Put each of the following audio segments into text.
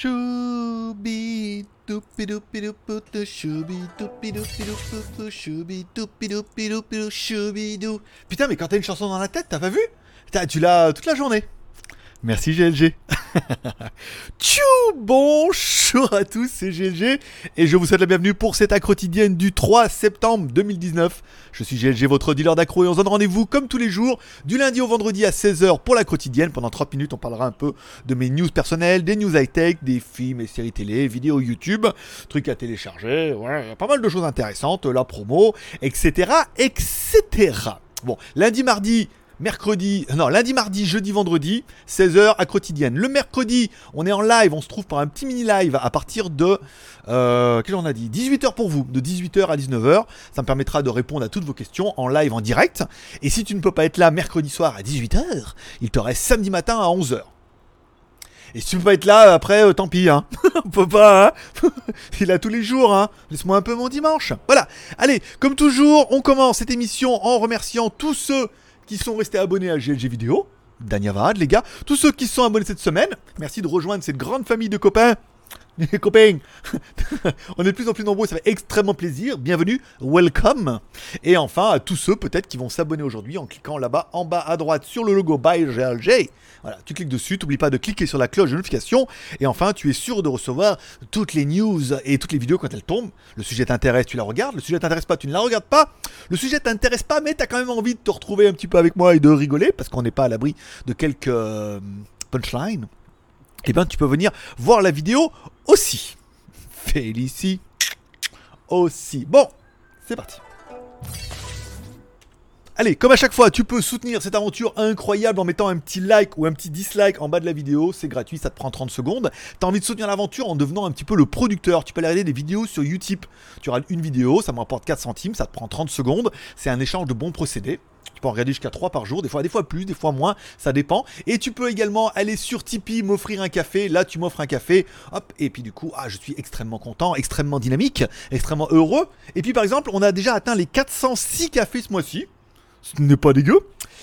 Choubi doupi doupi doupi choubi doupi doupi doupi choubi doupi doupi doupi choubi dou. Putain, mais quand t'as une chanson dans la tête, t'as pas vu T'as- Tu l'as toute la journée. Merci GLG. Tchou Bonjour à tous, c'est GLG et je vous souhaite la bienvenue pour cette accro quotidienne du 3 septembre 2019. Je suis GLG, votre dealer d'accro et on se donne rendez-vous comme tous les jours du lundi au vendredi à 16h pour la quotidienne. Pendant 30 minutes, on parlera un peu de mes news personnelles, des news high-tech, des films et séries télé, vidéos YouTube, trucs à télécharger, ouais, pas mal de choses intéressantes, la promo, etc. etc. Bon, lundi, mardi, mercredi, non, lundi, mardi, jeudi, vendredi, 16h à quotidienne. Le mercredi, on est en live, on se trouve par un petit mini live à partir de, euh, quelle heure on a dit? 18h pour vous, de 18h à 19h. Ça me permettra de répondre à toutes vos questions en live, en direct. Et si tu ne peux pas être là mercredi soir à 18h, il te reste samedi matin à 11h. Et si tu peux pas être là, après, euh, tant pis, hein. on peut pas, hein. Il a tous les jours, hein. Laisse-moi un peu mon dimanche. Voilà. Allez, comme toujours, on commence cette émission en remerciant tous ceux qui sont restés abonnés à GLG Vidéo. Danyavad, les gars. Tous ceux qui sont abonnés cette semaine. Merci de rejoindre cette grande famille de copains. Les copains, on est de plus en plus nombreux, ça fait extrêmement plaisir. Bienvenue, welcome. Et enfin, à tous ceux peut-être qui vont s'abonner aujourd'hui en cliquant là-bas en bas à droite sur le logo By GLG. Voilà, tu cliques dessus, t'oublies pas de cliquer sur la cloche de notification. Et enfin, tu es sûr de recevoir toutes les news et toutes les vidéos quand elles tombent. Le sujet t'intéresse, tu la regardes. Le sujet t'intéresse pas, tu ne la regardes pas. Le sujet t'intéresse pas, mais t'as quand même envie de te retrouver un petit peu avec moi et de rigoler parce qu'on n'est pas à l'abri de quelques euh, punchlines. Eh bien, tu peux venir voir la vidéo aussi. Félicie aussi. Bon, c'est parti. Allez, comme à chaque fois, tu peux soutenir cette aventure incroyable en mettant un petit like ou un petit dislike en bas de la vidéo. C'est gratuit, ça te prend 30 secondes. T'as envie de soutenir l'aventure en devenant un petit peu le producteur. Tu peux aller regarder des vidéos sur Utip. Tu regardes une vidéo, ça me rapporte 4 centimes, ça te prend 30 secondes. C'est un échange de bons procédés. Tu peux en regarder jusqu'à 3 par jour, des fois, des fois plus, des fois moins, ça dépend. Et tu peux également aller sur Tipeee, m'offrir un café. Là, tu m'offres un café, hop, et puis du coup, ah, je suis extrêmement content, extrêmement dynamique, extrêmement heureux. Et puis par exemple, on a déjà atteint les 406 cafés ce mois-ci. Ce n'est pas dégueu.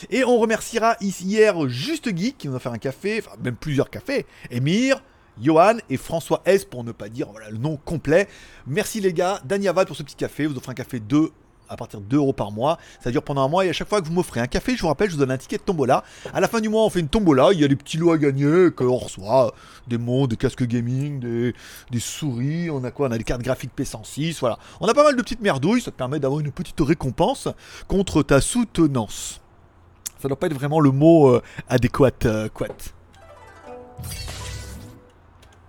Et on remerciera hier Juste Geek qui nous a fait un café, enfin même plusieurs cafés. Émir, Johan et François S pour ne pas dire le nom complet. Merci les gars, Danyavad pour ce petit café. Vous offrez un café 2 à partir de 2 euros par mois. Ça dure pendant un mois et à chaque fois que vous m'offrez un café, je vous rappelle, je vous donne un ticket de tombola. À la fin du mois, on fait une tombola. Il y a des petits lots à gagner qu'on reçoit. Des mots, des casques gaming, des, souris. On a quoi? On a des cartes graphiques P106. Voilà. On a pas mal de petites merdouilles. Ça te permet d'avoir une petite récompense contre ta soutenance. Ça doit pas être vraiment le mot euh, adéquat. euh.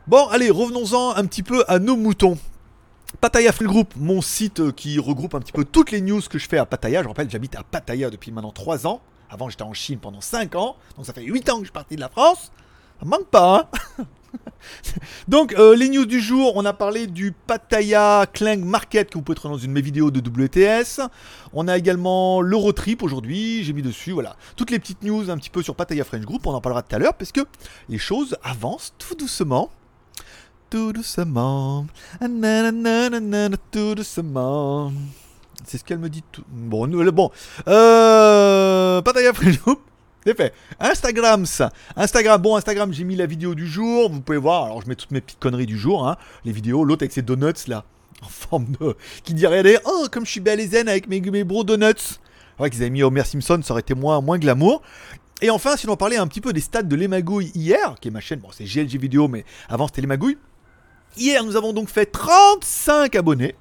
Bon, allez, revenons-en un petit peu à nos moutons. Pattaya Free Group, mon site euh, qui regroupe un petit peu toutes les news que je fais à Pattaya. Je rappelle, j'habite à Pattaya depuis maintenant 3 ans. Avant, j'étais en Chine pendant 5 ans. Donc, ça fait 8 ans que je suis parti de la France. Ça manque pas, hein Donc, euh, les news du jour, on a parlé du Pattaya Clang Market que vous pouvez trouver dans une de mes vidéos de WTS. On a également l'Eurotrip aujourd'hui, j'ai mis dessus, voilà. Toutes les petites news un petit peu sur Pattaya French Group, on en parlera tout à l'heure parce que les choses avancent tout doucement. Tout doucement. Nananana, tout doucement. C'est ce qu'elle me dit tout. Bon, nous, bon. Euh. Pattaya French Group. C'est fait. Instagram, ça. Instagram, bon, Instagram, j'ai mis la vidéo du jour. Vous pouvez voir. Alors, je mets toutes mes petites conneries du jour. Hein. Les vidéos. L'autre avec ses donuts, là. En forme de. Qui dit regardez, oh, comme je suis belle et zen avec mes, mes bros donuts. C'est vrai qu'ils avaient mis Homer Simpson, ça aurait été moins, moins glamour. Et enfin, si on parlait un petit peu des stats de l'émagouille hier, qui est ma chaîne, bon, c'est GLG vidéo, mais avant c'était l'émagouille. Hier, nous avons donc fait 35 abonnés.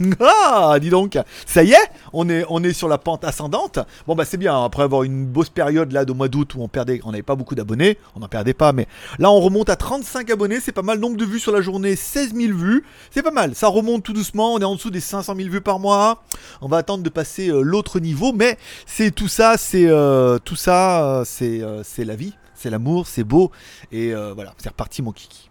Ah, dis donc, ça y est, on est, on est sur la pente ascendante. Bon bah c'est bien, après avoir une bosse période là de mois d'août où on perdait, on n'avait pas beaucoup d'abonnés, on n'en perdait pas, mais là on remonte à 35 abonnés, c'est pas mal. Nombre de vues sur la journée, 16 000 vues, c'est pas mal. Ça remonte tout doucement, on est en dessous des 500 000 vues par mois. On va attendre de passer euh, l'autre niveau, mais c'est tout ça, c'est euh, tout ça, euh, c'est c'est la vie, c'est l'amour, c'est beau et voilà, c'est reparti mon kiki.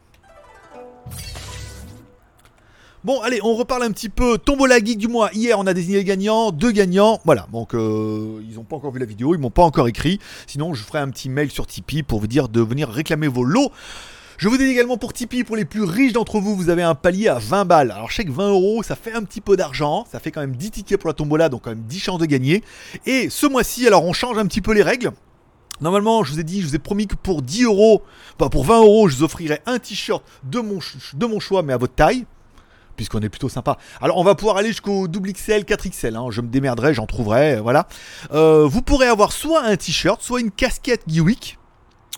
Bon, allez, on reparle un petit peu. Tombola Geek du mois. Hier, on a désigné les gagnants, deux gagnants. Voilà, donc euh, ils n'ont pas encore vu la vidéo, ils m'ont pas encore écrit. Sinon, je ferai un petit mail sur Tipeee pour vous dire de venir réclamer vos lots. Je vous dis également pour Tipeee, pour les plus riches d'entre vous, vous avez un palier à 20 balles. Alors je sais que 20 euros, ça fait un petit peu d'argent, ça fait quand même 10 tickets pour la tombola, donc quand même 10 chances de gagner. Et ce mois-ci, alors on change un petit peu les règles. Normalement, je vous ai dit, je vous ai promis que pour 10 euros, pas pour 20 euros, je vous offrirai un t-shirt de mon choix, mais à votre taille puisqu'on est plutôt sympa. Alors on va pouvoir aller jusqu'au double XL, 4XL, hein. je me démerderai, j'en trouverai, voilà. Euh, vous pourrez avoir soit un t-shirt, soit une casquette Geewick.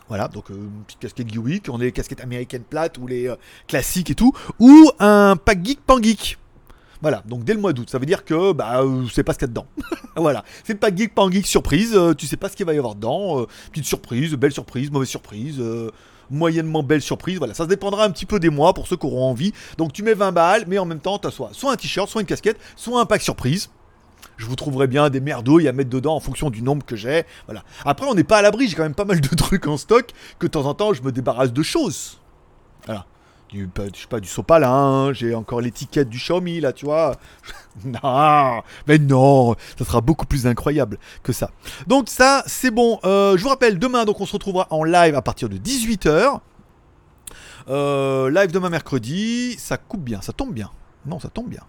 Voilà, donc euh, une petite casquette Geewick, on est les casquettes américaines plates ou les euh, classiques et tout, ou un pack geek pan geek. Voilà, donc dès le mois d'août, ça veut dire que bah euh, sais pas ce qu'il y a dedans. voilà, c'est pas geek pas geek surprise, tu sais pas ce qu'il va y avoir dedans, petite surprise, belle surprise, mauvaise surprise, moyennement belle surprise. Voilà, ça se dépendra un petit peu des mois pour ceux qui auront envie. Donc tu mets 20 balles, mais en même temps, tu as soit, soit un t-shirt, soit une casquette, soit un pack surprise. Je vous trouverai bien des merdouilles à mettre dedans en fonction du nombre que j'ai. Voilà. Après, on n'est pas à l'abri, j'ai quand même pas mal de trucs en stock que de temps en temps je me débarrasse de choses. Voilà du, je sais pas, du sopalin, j'ai encore l'étiquette du Xiaomi là, tu vois. non, mais non, ça sera beaucoup plus incroyable que ça. Donc ça, c'est bon. Euh, je vous rappelle, demain, donc on se retrouvera en live à partir de 18h. Euh, live demain mercredi, ça coupe bien, ça tombe bien. Non, ça tombe bien.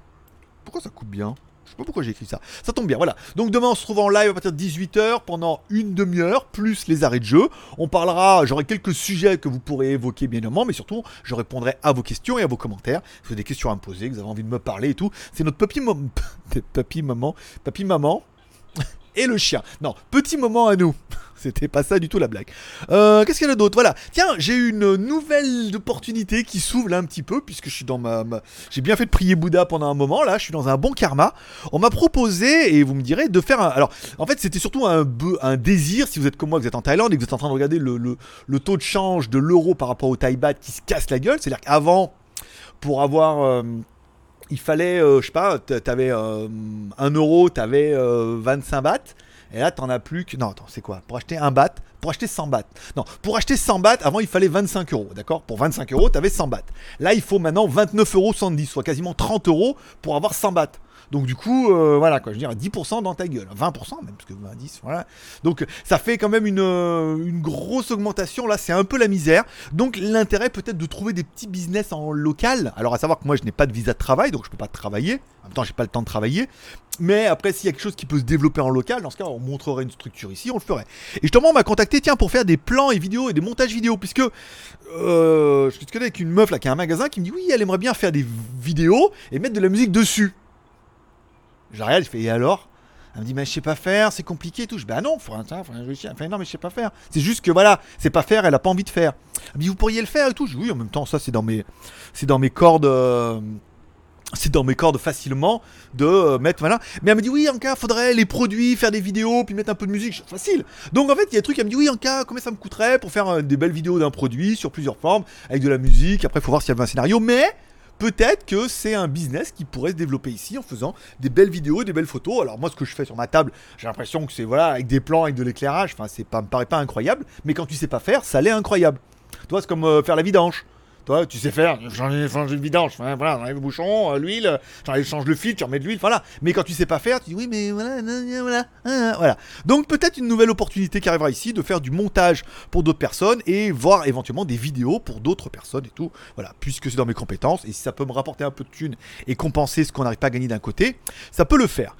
Pourquoi ça coupe bien? Je sais pas pourquoi j'ai écrit ça. Ça tombe bien, voilà. Donc demain on se retrouve en live à partir de 18h pendant une demi-heure, plus les arrêts de jeu. On parlera, j'aurai quelques sujets que vous pourrez évoquer bien évidemment, mais surtout je répondrai à vos questions et à vos commentaires. Si vous avez des questions à me poser, que vous avez envie de me parler et tout. C'est notre papy, papy maman, papy maman et le chien. Non, petit moment à nous. C'était pas ça du tout la blague. Euh, qu'est-ce qu'il y a d'autre? Voilà. Tiens, j'ai une nouvelle opportunité qui s'ouvre là un petit peu, puisque je suis dans ma. J'ai bien fait de prier Bouddha pendant un moment, là, je suis dans un bon karma. On m'a proposé, et vous me direz, de faire un. Alors, en fait, c'était surtout un, désir, si vous êtes comme moi, que vous êtes en Thaïlande et que vous êtes en train de regarder le, taux de change de l'euro par rapport au Thai qui se casse la gueule. C'est-à-dire qu'avant, pour avoir. Euh, il fallait, euh, je sais pas, t'avais euh, 1 euro, t'avais euh, 25 bahts. Et là, t'en as plus que. Non, attends, c'est quoi? Pour acheter un bat, pour acheter 100 bahts. Non, pour acheter 100 bahts, avant, il fallait 25 euros, d'accord? Pour 25 euros, t'avais 100 bahts. Là, il faut maintenant 29,70 euros, soit quasiment 30 euros pour avoir 100 bahts. Donc du coup, euh, voilà quoi, je veux dire 10% dans ta gueule, 20% même, parce que 10, voilà. Donc ça fait quand même une, euh, une grosse augmentation, là c'est un peu la misère. Donc l'intérêt peut-être de trouver des petits business en local. Alors à savoir que moi je n'ai pas de visa de travail, donc je peux pas travailler. En même temps j'ai pas le temps de travailler. Mais après, s'il y a quelque chose qui peut se développer en local, dans ce cas, on montrerait une structure ici, on le ferait. Et justement, on m'a contacté, tiens, pour faire des plans et vidéos et des montages vidéo, puisque euh, je suis avec une meuf là qui a un magasin qui me dit oui, elle aimerait bien faire des vidéos et mettre de la musique dessus. Je regarde, je fais et alors? Elle me dit mais je sais pas faire, c'est compliqué et tout. Je dis bah non, faut, faut réfléchir. Enfin non mais je sais pas faire. C'est juste que voilà, c'est pas faire, elle a pas envie de faire. Elle me dit vous pourriez le faire et tout. Je dis oui en même temps ça c'est dans mes c'est dans mes cordes. Euh, c'est dans mes cordes facilement de euh, mettre voilà mais elle me dit oui en cas faudrait les produits faire des vidéos puis mettre un peu de musique facile donc en fait il y a des trucs elle me dit oui en cas combien ça me coûterait pour faire euh, des belles vidéos d'un produit sur plusieurs formes avec de la musique après faut voir s'il y avait un scénario mais peut-être que c'est un business qui pourrait se développer ici en faisant des belles vidéos, des belles photos. Alors moi, ce que je fais sur ma table, j'ai l'impression que c'est voilà avec des plans, avec de l'éclairage. Enfin, c'est pas, me paraît pas incroyable, mais quand tu sais pas faire, ça l'est incroyable. Toi, c'est comme euh, faire la vidange. Toi, tu sais faire, changer une vidange, voilà, le bouchon, euh, l'huile, j'enlève, change le fil, tu remets de l'huile, voilà. Mais quand tu sais pas faire, tu dis oui, mais voilà, voilà, voilà. Donc peut-être une nouvelle opportunité qui arrivera ici de faire du montage pour d'autres personnes et voir éventuellement des vidéos pour d'autres personnes et tout. Voilà, puisque c'est dans mes compétences et si ça peut me rapporter un peu de thunes et compenser ce qu'on n'arrive pas à gagner d'un côté, ça peut le faire.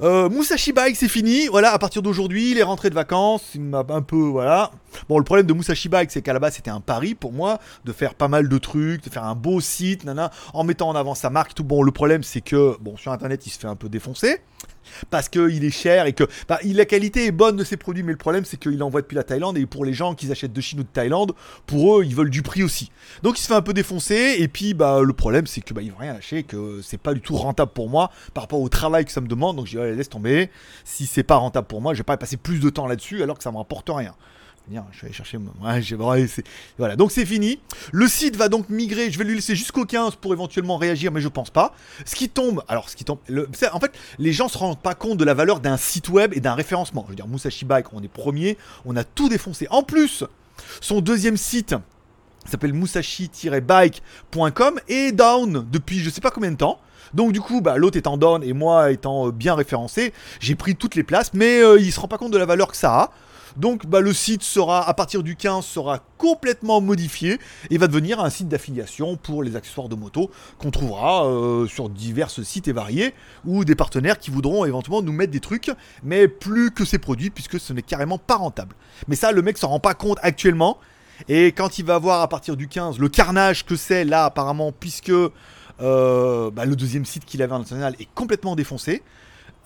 Euh, Musashi Bike, c'est fini. Voilà, à partir d'aujourd'hui, les rentrées de vacances, il m'a un peu. Voilà. Bon, le problème de Musashi Bike, c'est qu'à la base, c'était un pari pour moi de faire pas mal de trucs, de faire un beau site, nana, en mettant en avant sa marque. Tout bon, le problème, c'est que, bon, sur internet, il se fait un peu défoncer parce qu'il est cher et que bah, la qualité est bonne de ses produits, mais le problème c'est qu'il envoie depuis la Thaïlande et pour les gens qui achètent de Chine ou de Thaïlande, pour eux ils veulent du prix aussi. Donc il se fait un peu défoncer et puis bah le problème c'est que bah, il va rien lâcher, que c'est pas du tout rentable pour moi par rapport au travail que ça me demande. Donc je dis laisse tomber. Si c'est pas rentable pour moi, je vais pas passer plus de temps là-dessus alors que ça me rapporte rien je vais aller chercher. Voilà, donc c'est fini. Le site va donc migrer. Je vais lui laisser jusqu'au 15 pour éventuellement réagir, mais je pense pas. Ce qui tombe, alors ce qui tombe, en fait, les gens se rendent pas compte de la valeur d'un site web et d'un référencement. Je veux dire, Musashi Bike, on est premier, on a tout défoncé. En plus, son deuxième site s'appelle musashi-bike.com et down depuis je sais pas combien de temps. Donc du coup, bah, l'autre étant down et moi étant euh, bien référencé, j'ai pris toutes les places, mais euh, il se rend pas compte de la valeur que ça a. Donc bah, le site sera, à partir du 15, sera complètement modifié et va devenir un site d'affiliation pour les accessoires de moto qu'on trouvera euh, sur divers sites et variés ou des partenaires qui voudront éventuellement nous mettre des trucs, mais plus que ces produits puisque ce n'est carrément pas rentable. Mais ça, le mec s'en rend pas compte actuellement. Et quand il va voir à partir du 15 le carnage que c'est là apparemment puisque euh, bah, le deuxième site qu'il avait en national est complètement défoncé.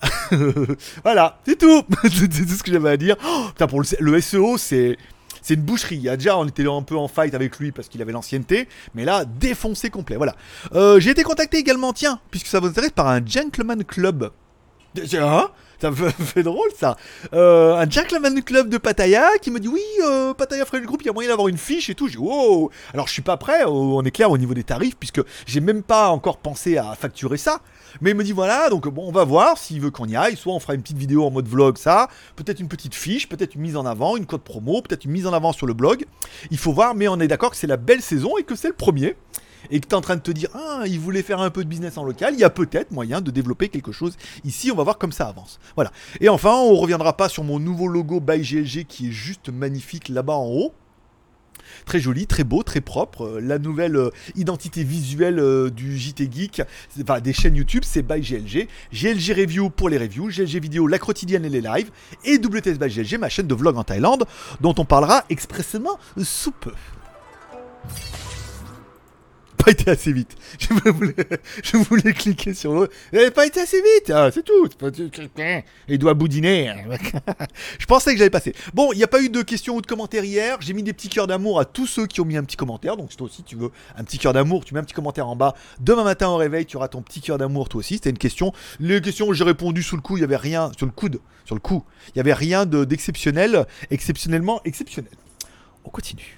voilà, c'est tout. c'est tout ce que j'avais à dire. Oh, putain, pour le, SEO, c'est c'est une boucherie. Déjà, on était un peu en fight avec lui parce qu'il avait l'ancienneté, mais là, défoncé complet. Voilà. Euh, j'ai été contacté également, tiens, puisque ça vous intéresse, par un gentleman club. Hein? Ça fait drôle ça. Euh, un Gentleman Club de Pattaya qui me dit oui, euh, Pattaya French Group, il y a moyen d'avoir une fiche et tout. J'ai wow. Alors je suis pas prêt, on est clair au niveau des tarifs puisque j'ai même pas encore pensé à facturer ça. Mais il me dit voilà, donc bon, on va voir s'il veut qu'on y aille. Soit on fera une petite vidéo en mode vlog, ça, peut-être une petite fiche, peut-être une mise en avant, une code promo, peut-être une mise en avant sur le blog. Il faut voir, mais on est d'accord que c'est la belle saison et que c'est le premier et que tu es en train de te dire, ah, il voulait faire un peu de business en local, il y a peut-être moyen de développer quelque chose ici, on va voir comme ça avance. Voilà. Et enfin, on reviendra pas sur mon nouveau logo by GLG qui est juste magnifique là-bas en haut. Très joli, très beau, très propre. Euh, la nouvelle euh, identité visuelle euh, du JT Geek, enfin des chaînes YouTube, c'est by GLG. GLG Review pour les reviews, GLG Vidéo, la quotidienne et les lives, et WTS by GLG, ma chaîne de vlog en Thaïlande, dont on parlera expressément sous peu pas été assez vite. Je voulais, cliquer sur l'autre. Pas été assez vite. Ah, c'est tout. Il doit boudiner. je pensais que j'avais passé. Bon, il n'y a pas eu de questions ou de commentaires hier. J'ai mis des petits cœurs d'amour à tous ceux qui ont mis un petit commentaire. Donc, si toi aussi tu veux un petit cœur d'amour, tu mets un petit commentaire en bas. Demain matin au réveil, tu auras ton petit cœur d'amour toi aussi. C'était une question. Les questions, j'ai répondu sous le coup. Il n'y avait rien. Sur le coude. Sur le coup. Il n'y avait rien d'exceptionnel. exceptionnellement exceptionnel. On continue.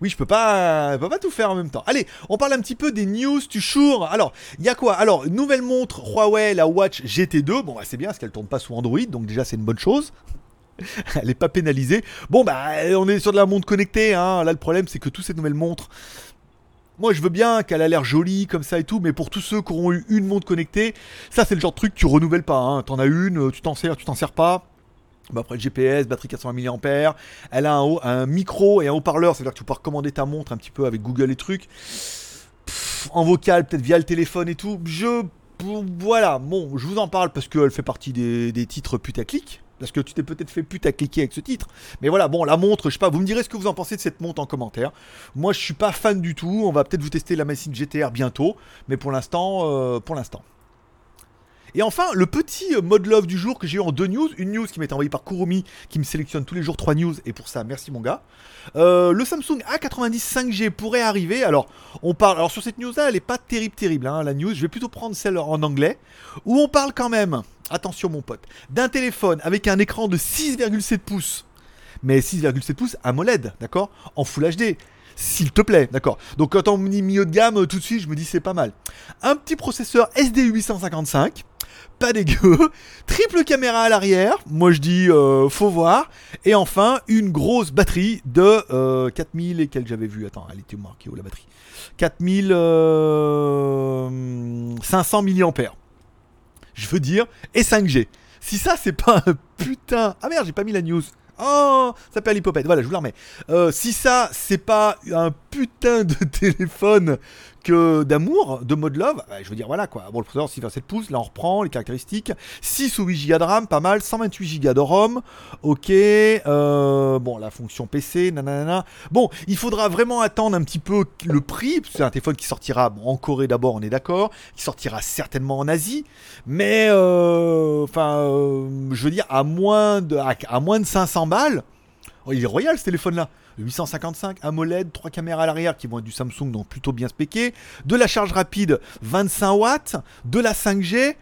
Oui, je peux pas, peux pas tout faire en même temps. Allez, on parle un petit peu des news du jour. Alors, il y a quoi? Alors, nouvelle montre Huawei, la Watch GT2. Bon, bah, c'est bien parce qu'elle tourne pas sous Android, donc déjà c'est une bonne chose. Elle est pas pénalisée. Bon, bah, on est sur de la montre connectée. Hein. Là, le problème, c'est que toutes ces nouvelles montres. Moi, je veux bien qu'elle a l'air jolie comme ça et tout, mais pour tous ceux qui auront eu une montre connectée, ça, c'est le genre de truc que tu renouvelles pas. Hein. T'en as une, tu t'en sers, tu t'en sers pas bah après le GPS, batterie 420 mAh, elle a un, un micro et un haut-parleur, c'est-à-dire que tu peux recommander ta montre un petit peu avec Google et trucs. en vocal, peut-être via le téléphone et tout. Je. Voilà, bon, je vous en parle parce qu'elle fait partie des, des titres putaclic. Parce que tu t'es peut-être fait putacliquer avec ce titre. Mais voilà, bon, la montre, je sais pas, vous me direz ce que vous en pensez de cette montre en commentaire. Moi, je suis pas fan du tout. On va peut-être vous tester la machine GTR bientôt. Mais pour l'instant, euh, pour l'instant. Et enfin, le petit euh, mode love du jour que j'ai eu en deux news. Une news qui m'est envoyée par Kurumi, qui me sélectionne tous les jours trois news, et pour ça, merci mon gars. Euh, le Samsung A90 5G pourrait arriver. Alors, on parle. Alors, sur cette news-là, elle est pas terrible, terrible, hein, la news. Je vais plutôt prendre celle en anglais, où on parle quand même, attention mon pote, d'un téléphone avec un écran de 6,7 pouces. Mais 6,7 pouces AMOLED, d'accord? En Full HD s'il te plaît, d'accord? Donc quand on me dit milieu de gamme, tout de suite, je me dis c'est pas mal. Un petit processeur SD855, pas dégueu. Triple caméra à l'arrière, moi je dis euh, faut voir. Et enfin, une grosse batterie de 4000 euh, et quelques j'avais vu. Attends, elle était marquée où la batterie? 4500 mAh. Je veux dire, et 5G. Si ça c'est pas un putain... Ah merde, j'ai pas mis la news. Oh, ça perd l'hypopète. Voilà, je vous la remets. Euh, si ça, c'est pas un putain de téléphone d'amour, de mode love, bah, je veux dire, voilà quoi. Bon, le processeur 6,7 pouces, là on reprend les caractéristiques. 6 ou 8 Go de RAM, pas mal. 128 Go de ROM, ok. Euh, bon, la fonction PC, nanana. Bon, il faudra vraiment attendre un petit peu le prix, c'est un téléphone qui sortira en Corée d'abord, on est d'accord, qui sortira certainement en Asie, mais euh, enfin, euh, je veux dire, à moins de, à moins de 500 balles, oh, il est royal ce téléphone-là. 855 AMOLED, 3 caméras à l'arrière qui vont être du Samsung, donc plutôt bien spéqué. De la charge rapide, 25 watts. De la 5G.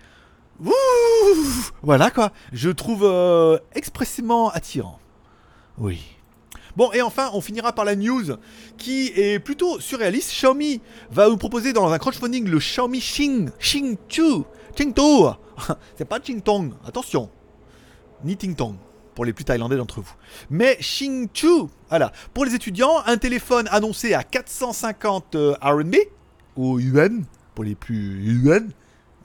voilà quoi. Je trouve euh, expressément attirant. Oui. Bon, et enfin, on finira par la news qui est plutôt surréaliste. Xiaomi va vous proposer dans un crowdfunding le Xiaomi Xing, Xing 2. Xing 2. C'est pas Xing Tong, attention. Ni Ting Tong pour les plus thaïlandais d'entre vous. Mais Xingchu, voilà. Pour les étudiants, un téléphone annoncé à 450 euh, RMB, ou yuan, pour les plus yuan,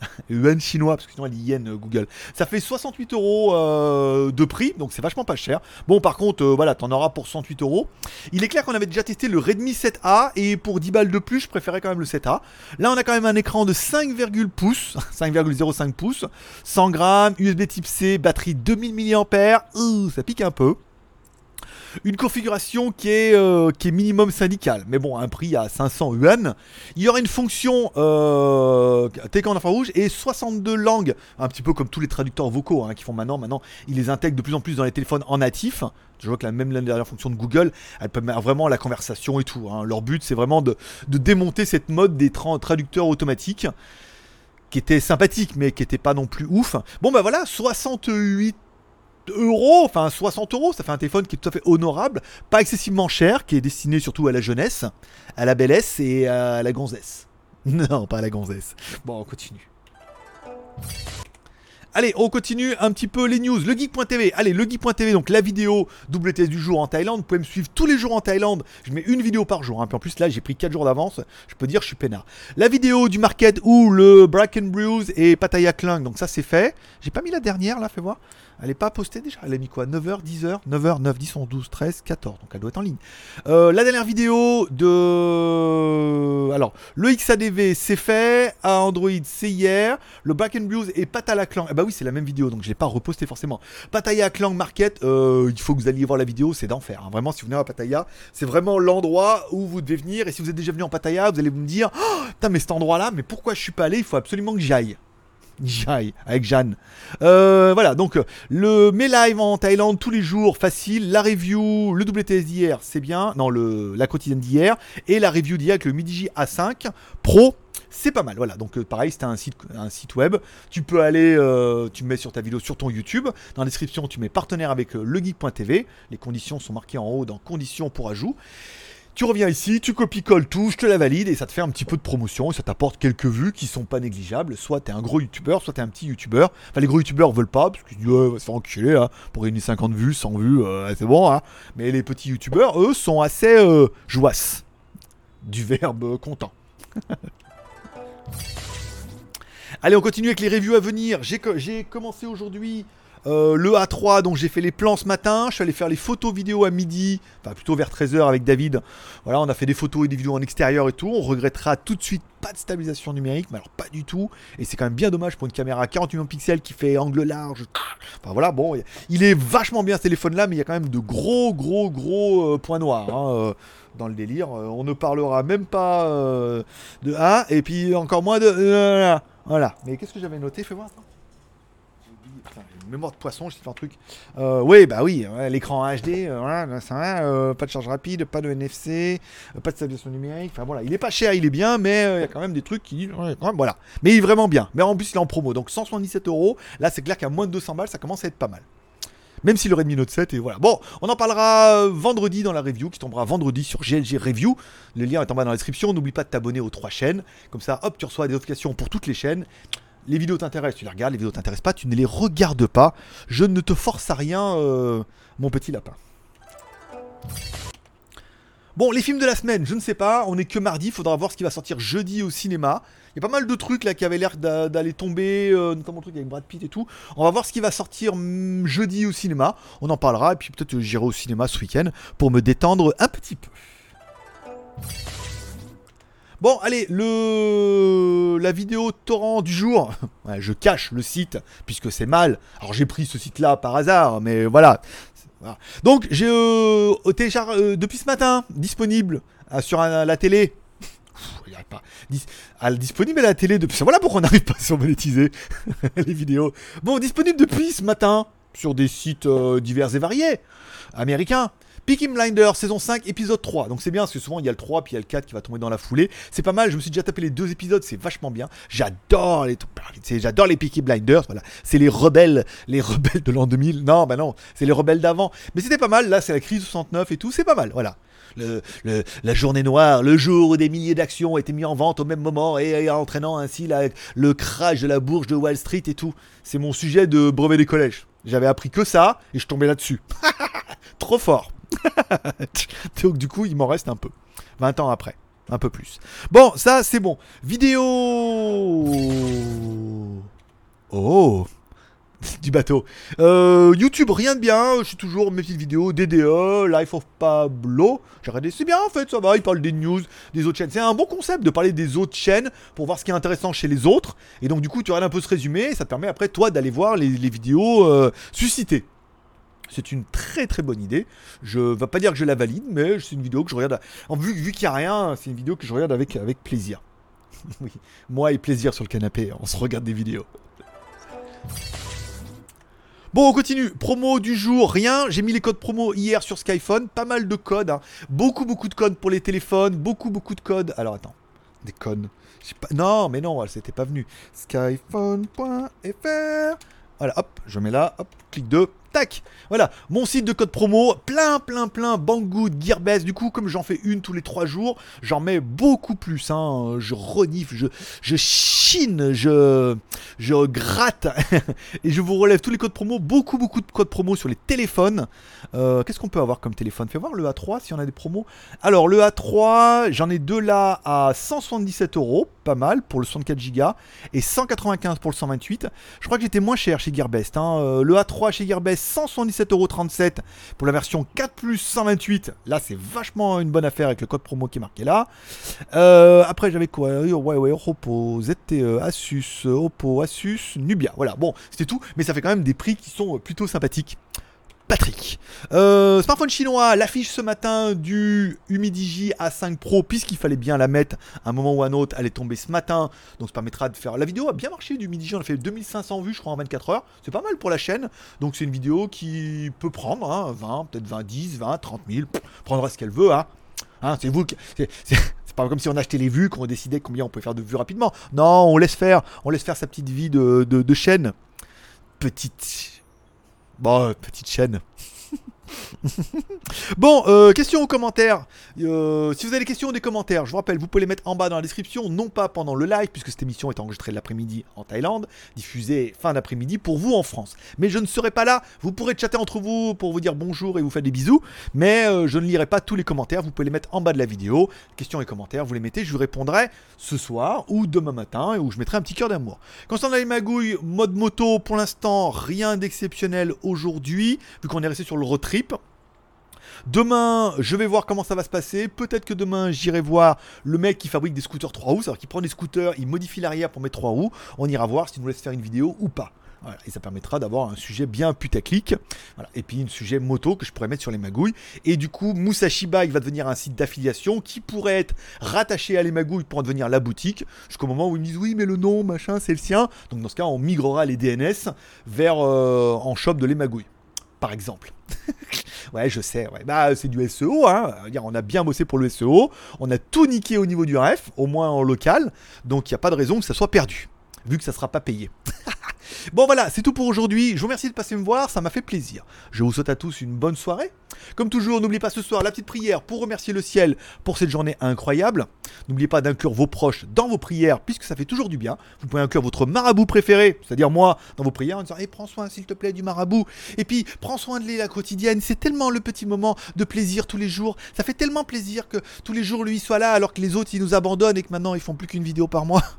yuan chinois, parce que sinon elle dit yen euh, Google. Ça fait 68 euros euh, de prix, donc c'est vachement pas cher. Bon, par contre, euh, voilà, t'en auras pour 108 euros. Il est clair qu'on avait déjà testé le Redmi 7A, et pour 10 balles de plus, je préférais quand même le 7A. Là, on a quand même un écran de 5, pouces, 5,05 pouces, 100 grammes, USB Type C, batterie 2000 mAh, ça pique un peu une configuration qui est, euh, qui est minimum syndicale, mais bon, un prix à 500 yuan. Il y aura une fonction euh, télécommande infrarouge et 62 langues, un petit peu comme tous les traducteurs vocaux hein, qui font maintenant. Maintenant, ils les intègrent de plus en plus dans les téléphones en natif. Je vois que la même dernière fonction de Google, elle permet vraiment la conversation et tout. Hein. Leur but, c'est vraiment de, démonter cette mode des traducteurs automatiques qui était sympathique mais qui était pas non plus ouf. Bon bah voilà, 68 euros, enfin 60 euros, ça fait un téléphone qui est tout à fait honorable, pas excessivement cher, qui est destiné surtout à la jeunesse, à la bellesse et à la gonzesse. Non, pas à la gonzesse. Bon, on continue. Allez, on continue un petit peu les news. Le geek.tv. Allez, le geek.tv, donc la vidéo WTS du jour en Thaïlande. Vous pouvez me suivre tous les jours en Thaïlande. Je mets une vidéo par jour. Hein. en plus, là, j'ai pris 4 jours d'avance. Je peux dire, je suis peinard. La vidéo du market où le Bracken Brews et Pattaya Klang. Donc, ça, c'est fait. J'ai pas mis la dernière, là, fais voir. Elle est pas postée déjà Elle a mis quoi 9h, 10h 9h, 9, 10, 11, 12, 13, 14. Donc elle doit être en ligne. Euh, la dernière vidéo de. Alors, le XADV, c'est fait. À Android, c'est hier. Le Back and Blues et Pataya Clang. Eh bah oui, c'est la même vidéo, donc je l'ai pas reposté forcément. Pataya Clang Market, euh, il faut que vous alliez voir la vidéo, c'est d'enfer. Hein. Vraiment, si vous venez à Pataya, c'est vraiment l'endroit où vous devez venir. Et si vous êtes déjà venu en Pataya, vous allez me dire oh, Putain, mais cet endroit-là, mais pourquoi je suis pas allé? Il faut absolument que j'y aille. Jai, avec Jeanne. Euh, voilà, donc le mes live en Thaïlande tous les jours, facile. La review, le WTS d'hier, c'est bien. Non, le, la quotidienne d'hier. Et la review d'hier avec le MIDI A5 Pro. C'est pas mal, voilà. Donc euh, pareil, c'était un site, un site web. Tu peux aller, euh, tu mets sur ta vidéo sur ton YouTube. Dans la description, tu mets partenaire avec legeek.tv. Les conditions sont marquées en haut dans conditions pour ajout. Tu reviens ici, tu copies-colles tout, je te la valide et ça te fait un petit peu de promotion et ça t'apporte quelques vues qui sont pas négligeables. Soit t'es un gros youtubeur, soit t'es un petit youtubeur. Enfin, les gros youtubeurs veulent pas parce qu'ils disent ouais, se là, pour gagner 50 vues, 100 vues, euh, c'est bon. Hein. Mais les petits youtubeurs, eux, sont assez euh, joasses. Du verbe content. Allez, on continue avec les reviews à venir. J'ai commencé aujourd'hui euh, le A3, donc j'ai fait les plans ce matin. Je suis allé faire les photos vidéo à midi, enfin plutôt vers 13h avec David. Voilà, on a fait des photos et des vidéos en extérieur et tout. On regrettera tout de suite pas de stabilisation numérique, mais alors pas du tout. Et c'est quand même bien dommage pour une caméra à 48 millions de pixels qui fait angle large. Enfin voilà, bon, il est vachement bien ce téléphone-là, mais il y a quand même de gros, gros, gros euh, points noirs. Hein, euh, dans le délire, on ne parlera même pas de A, et puis encore moins de... voilà, mais qu'est-ce que j'avais noté? Fais voir, mémoire de poisson, je fait un truc. Euh, oui, bah oui, l'écran HD, euh, voilà, euh, pas de charge rapide, pas de NFC, pas de stabilisation numérique. Enfin voilà, il est pas cher, il est bien, mais il y a quand même des trucs qui. voilà. Mais il est vraiment bien. Mais en plus, il est en promo. Donc 177 euros. Là, c'est clair qu'à moins de 200 balles, ça commence à être pas mal. Même si le Redmi Note 7 et voilà. Bon, on en parlera vendredi dans la review qui tombera vendredi sur GLG Review. Le lien est en bas dans la description. N'oublie pas de t'abonner aux trois chaînes. Comme ça, hop, tu reçois des notifications pour toutes les chaînes les vidéos t'intéressent, tu les regardes, les vidéos t'intéressent pas, tu ne les regardes pas. Je ne te force à rien, euh, mon petit lapin. Bon, les films de la semaine, je ne sais pas, on est que mardi, faudra voir ce qui va sortir jeudi au cinéma. Il y a pas mal de trucs là qui avaient l'air d'aller tomber, euh, notamment le truc avec Brad Pitt et tout. On va voir ce qui va sortir mm, jeudi au cinéma. On en parlera et puis peut-être j'irai au cinéma ce week-end pour me détendre un petit peu. Bon, allez, le la vidéo torrent du jour. je cache le site puisque c'est mal. Alors j'ai pris ce site-là par hasard, mais voilà. Donc j'ai euh, euh, depuis ce matin disponible euh, sur la télé. pas. disponible à la télé depuis. Voilà pourquoi on n'arrive pas à se monétiser les vidéos. Bon, disponible depuis ce matin sur des sites divers et variés américains. Peaky Blinders, saison 5, épisode 3. Donc c'est bien parce que souvent il y a le 3 puis il y a le 4 qui va tomber dans la foulée. C'est pas mal, je me suis déjà tapé les deux épisodes, c'est vachement bien. J'adore les j'adore les Peaky Blinders, voilà. C'est les rebelles, les rebelles de l'an 2000. Non, bah non, c'est les rebelles d'avant. Mais c'était pas mal, là c'est la crise 69 et tout, c'est pas mal, voilà. Le, la journée noire, le jour où des milliers d'actions étaient mis en vente au même moment et, entraînant ainsi le crash de la bourse de Wall Street et tout. C'est mon sujet de brevet des collèges. J'avais appris que ça et je tombais là-dessus. Trop fort. Donc du coup, il m'en reste un peu. 20 ans après. Un peu plus. Bon, ça c'est bon. Vidéo. Oh du bateau. Euh, YouTube, rien de bien. Je suis toujours mes petites vidéos. DDE, Life of Pablo. J'ai regardé, c'est bien en fait, ça va. Il parle des news, des autres chaînes. C'est un bon concept de parler des autres chaînes pour voir ce qui est intéressant chez les autres. Et donc, du coup, tu regardes un peu ce résumé. Et ça te permet après, toi, d'aller voir les, vidéos euh, suscitées. C'est une très très bonne idée. Je ne vais pas dire que je la valide, mais c'est une vidéo que je regarde. Vu, qu'il n'y a rien, c'est une vidéo que je regarde avec, plaisir. oui, moi et plaisir sur le canapé, on se regarde des vidéos. Bon, on continue. Promo du jour, rien. J'ai mis les codes promo hier sur Skyphone. Pas mal de codes. Hein. Beaucoup, beaucoup de codes pour les téléphones. Beaucoup, beaucoup de codes. Alors, attends. Des codes. Non, mais non, c'était pas venu. Skyphone.fr. Voilà, hop, je mets là. Hop, clic 2. Tac Voilà, mon site de code promo, plein, plein, plein, Banggood, Gearbest. Du coup, comme j'en fais une tous les trois jours, j'en mets beaucoup plus. Hein. Je renifle, je, chine, je, je gratte. et je vous relève tous les codes promo, beaucoup, beaucoup de codes promo sur les téléphones. Euh, qu'est-ce qu'on peut avoir comme téléphone? Fais voir le A3 si on a des promos. Alors, le A3, j'en ai deux là à 177 euros, pas mal pour le 64 Go, et 195 pour le 128. Je crois que j'étais moins cher chez Gearbest. Hein. Euh, le A3 chez Gearbest, 177,37€ pour la version 4 plus 128. Là, c'est vachement une bonne affaire avec le code promo qui est marqué là. Euh, après, j'avais quoi? Ouais, Oppo, ZTE, Asus, Oppo, Asus, Nubia. Voilà, bon, c'était tout. Mais ça fait quand même des prix qui sont plutôt sympathiques. Patrick. Euh, smartphone chinois, l'affiche ce matin du Humidigi A5 Pro, puisqu'il fallait bien la mettre à un moment ou à un autre, elle est tombée ce matin, donc ça permettra de faire... La vidéo a bien marché du Humidigi, on a fait 2500 vues je crois en 24 heures, c'est pas mal pour la chaîne, donc c'est une vidéo qui peut prendre 20, hein, peut-être 20, 10, 20, 30 000, prendra ce qu'elle veut, hein. hein c'est vous. C'est pas comme si on achetait les vues, qu'on décidait combien on pouvait faire de vues rapidement. Non, on laisse faire, on laisse faire sa petite vie de chaîne. Petite Bon, petite chaîne. bon, euh, questions ou commentaires. Euh, si vous avez des questions ou des commentaires, je vous rappelle, vous pouvez les mettre en bas dans la description, non pas pendant le live, puisque cette émission est enregistrée l'après-midi en Thaïlande, diffusée fin d'après-midi pour vous en France. Mais je ne serai pas là, vous pourrez chatter entre vous pour vous dire bonjour et vous faire des bisous, mais euh, je ne lirai pas tous les commentaires, vous pouvez les mettre en bas de la vidéo. Questions et commentaires, vous les mettez, je vous répondrai ce soir ou demain matin, où je mettrai un petit cœur d'amour. Concernant les magouilles, mode moto, pour l'instant, rien d'exceptionnel aujourd'hui, vu qu'on est resté sur le retrait Demain, je vais voir comment ça va se passer. Peut-être que demain, j'irai voir le mec qui fabrique des scooters 3 roues. C'est-à-dire qu'il prend des scooters, il modifie l'arrière pour mettre 3 roues. On ira voir s'il nous laisse faire une vidéo ou pas. et ça permettra d'avoir un sujet bien putaclic. Et puis un sujet moto que je pourrais mettre sur les magouilles. Et du coup, Musashi Bike va devenir un site d'affiliation qui pourrait être rattaché à les magouilles pour en devenir la boutique. Jusqu'au moment où ils me disent oui, mais le nom, machin, c'est le sien. Donc dans ce cas, on migrera les DNS vers euh, en shop de les magouilles par exemple. ouais, je sais. Bah, c'est du SEO, hein. On a bien bossé pour le SEO, on a tout niqué au niveau du RF, au moins en local, donc il n'y a pas de raison que ça soit perdu, vu que ça ne sera pas payé. Bon voilà, c'est tout pour aujourd'hui. Je vous remercie de passer me voir, ça m'a fait plaisir. Je vous souhaite à tous une bonne soirée. Comme toujours, n'oubliez pas ce soir la petite prière pour remercier le ciel pour cette journée incroyable. N'oubliez pas d'inclure vos proches dans vos prières puisque ça fait toujours du bien. Vous pouvez inclure votre marabout préféré, c'est-à-dire moi, dans vos prières en disant hey, prends soin s'il te plaît du marabout. Et puis prends soin de la quotidienne. C'est tellement le petit moment de plaisir tous les jours. Ça fait tellement plaisir que tous les jours lui soit là alors que les autres ils nous abandonnent et que maintenant ils font plus qu'une vidéo par mois.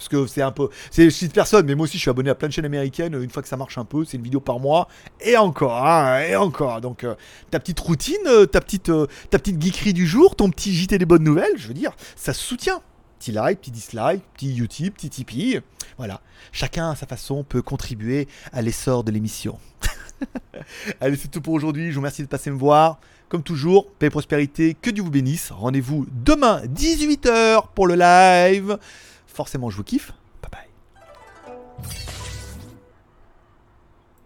Parce que c'est un peu. C'est de personne, mais moi aussi je suis abonné à plein de chaînes américaines. Une fois que ça marche un peu, c'est une vidéo par mois. Et encore, hein, et encore. Donc euh, ta petite routine, euh, ta petite, euh, ta petite geekerie du jour, ton petit JT des bonnes nouvelles, je veux dire, ça se soutient. Petit like, petit dislike, petit YouTube, petit Tipeee. Voilà. Chacun à sa façon peut contribuer à l'essor de l'émission. Allez, c'est tout pour aujourd'hui. Je vous remercie de passer me voir. Comme toujours, paix et prospérité, que Dieu vous bénisse. Rendez-vous demain, 18h pour le live forcément je vous kiffe. Bye bye.